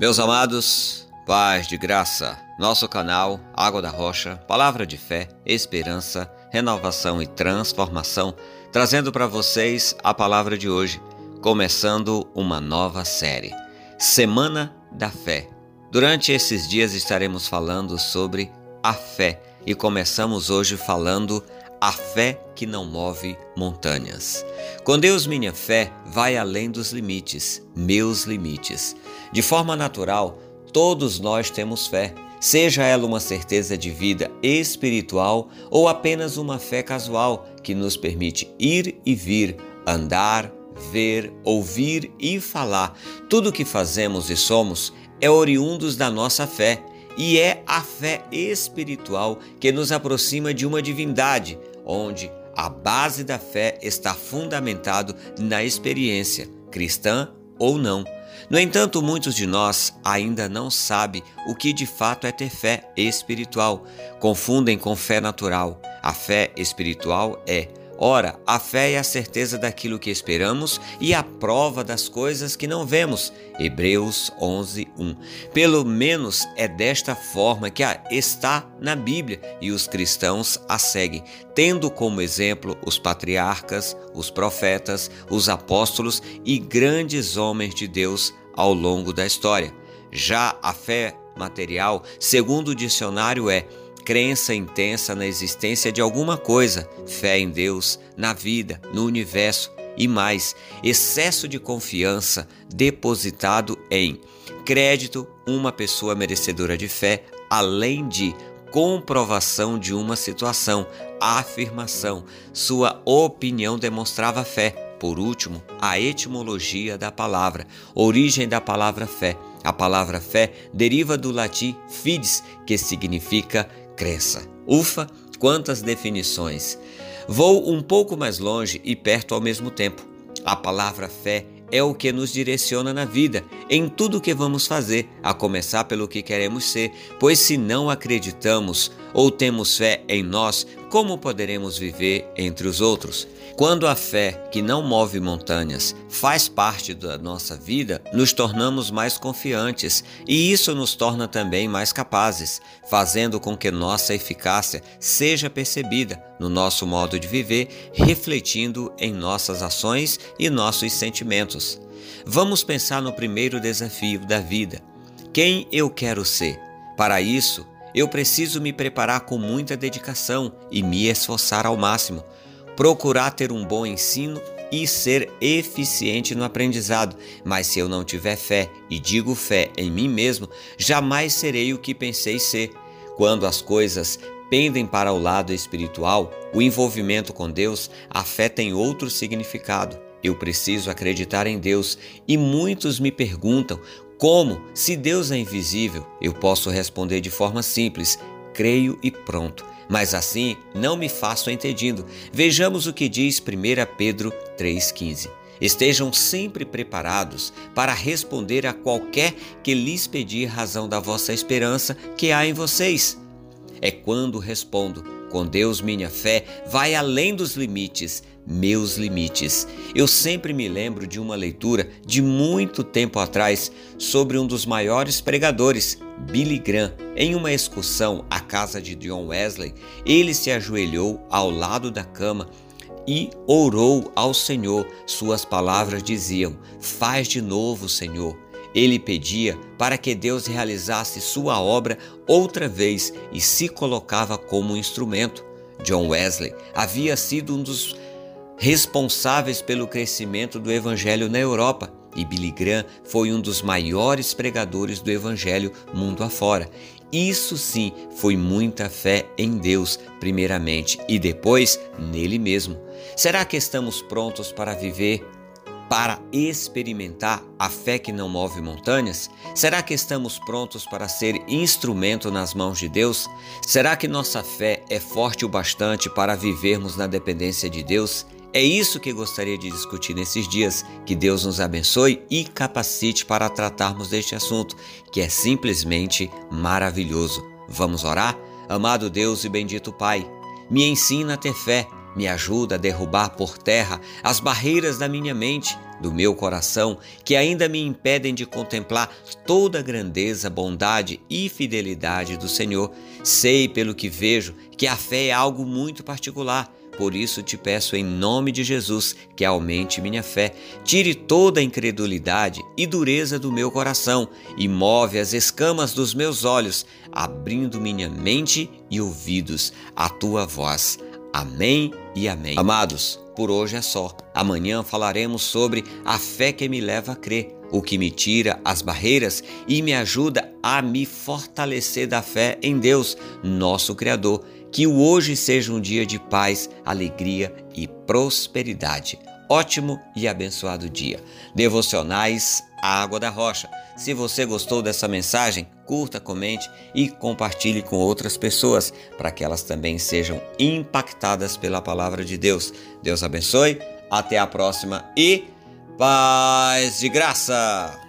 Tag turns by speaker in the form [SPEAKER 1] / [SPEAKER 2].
[SPEAKER 1] Meus amados, paz de graça, nosso canal Água da Rocha, palavra de fé, esperança, renovação e transformação, trazendo para vocês a palavra de hoje, começando uma nova série, Semana da Fé. Durante esses dias estaremos falando sobre a fé e começamos hoje falando a fé que não move montanhas. Com Deus, minha fé vai além dos limites, meus limites. De forma natural, todos nós temos fé, seja ela uma certeza de vida espiritual ou apenas uma fé casual que nos permite ir e vir, andar, ver, ouvir e falar. Tudo o que fazemos e somos é oriundos da nossa fé e é a fé espiritual que nos aproxima de uma divindade, onde a base da fé está fundamentado na experiência, cristã ou não. No entanto, muitos de nós ainda não sabem o que de fato é ter fé espiritual. Confundem com fé natural. A fé espiritual é Ora, a fé é a certeza daquilo que esperamos e a prova das coisas que não vemos. Hebreus 11, 1. Pelo menos é desta forma que está na Bíblia e os cristãos a seguem, tendo como exemplo os patriarcas, os profetas, os apóstolos e grandes homens de Deus ao longo da história. Já a fé material, segundo o dicionário, é crença intensa na existência de alguma coisa, fé em Deus, na vida, no universo e mais, excesso de confiança depositado em crédito, uma pessoa merecedora de fé, além de comprovação de uma situação, afirmação, sua opinião demonstrava fé. Por último, a etimologia da palavra, origem da palavra fé. A palavra fé deriva do latim fides, que significa crença. Ufa, quantas definições! Vou um pouco mais longe e perto ao mesmo tempo. A palavra fé é o que nos direciona na vida, em tudo o que vamos fazer, a começar pelo que queremos ser, pois se não acreditamos ou temos fé em nós, como poderemos viver entre os outros? Quando a fé, que não move montanhas, faz parte da nossa vida, nos tornamos mais confiantes e isso nos torna também mais capazes, fazendo com que nossa eficácia seja percebida no nosso modo de viver, refletindo em nossas ações e nossos sentimentos. Vamos pensar no primeiro desafio da vida: quem eu quero ser? Para isso, eu preciso me preparar com muita dedicação e me esforçar ao máximo procurar ter um bom ensino e ser eficiente no aprendizado. Mas se eu não tiver fé, e digo fé em mim mesmo, jamais serei o que pensei ser. Quando as coisas pendem para o lado espiritual, o envolvimento com Deus, a fé tem outro significado. Eu preciso acreditar em Deus e muitos me perguntam como, se Deus é invisível, eu posso responder de forma simples: creio e pronto mas assim não me faço entendido. Vejamos o que diz 1 Pedro 3,15. Estejam sempre preparados para responder a qualquer que lhes pedir razão da vossa esperança que há em vocês. É quando respondo: com Deus minha fé vai além dos limites, meus limites. Eu sempre me lembro de uma leitura de muito tempo atrás sobre um dos maiores pregadores, Billy Graham. Em uma excursão à casa de John Wesley, ele se ajoelhou ao lado da cama e orou ao Senhor. Suas palavras diziam: Faz de novo, Senhor. Ele pedia para que Deus realizasse sua obra outra vez e se colocava como instrumento. John Wesley havia sido um dos responsáveis pelo crescimento do evangelho na Europa e Billy Graham foi um dos maiores pregadores do evangelho mundo afora. Isso sim foi muita fé em Deus, primeiramente, e depois nele mesmo. Será que estamos prontos para viver para experimentar a fé que não move montanhas? Será que estamos prontos para ser instrumento nas mãos de Deus? Será que nossa fé é forte o bastante para vivermos na dependência de Deus? É isso que gostaria de discutir nesses dias. Que Deus nos abençoe e capacite para tratarmos deste assunto, que é simplesmente maravilhoso. Vamos orar? Amado Deus e bendito Pai, me ensina a ter fé me ajuda a derrubar por terra as barreiras da minha mente, do meu coração, que ainda me impedem de contemplar toda a grandeza, bondade e fidelidade do Senhor. Sei pelo que vejo que a fé é algo muito particular. Por isso te peço em nome de Jesus que aumente minha fé, tire toda a incredulidade e dureza do meu coração e move as escamas dos meus olhos, abrindo minha mente e ouvidos à tua voz. Amém e amém. Amados, por hoje é só. Amanhã falaremos sobre a fé que me leva a crer, o que me tira as barreiras e me ajuda a me fortalecer da fé em Deus, nosso Criador. Que o hoje seja um dia de paz, alegria e prosperidade. Ótimo e abençoado dia. Devocionais Água da Rocha. Se você gostou dessa mensagem, curta, comente e compartilhe com outras pessoas para que elas também sejam impactadas pela palavra de Deus. Deus abençoe, até a próxima e paz de graça!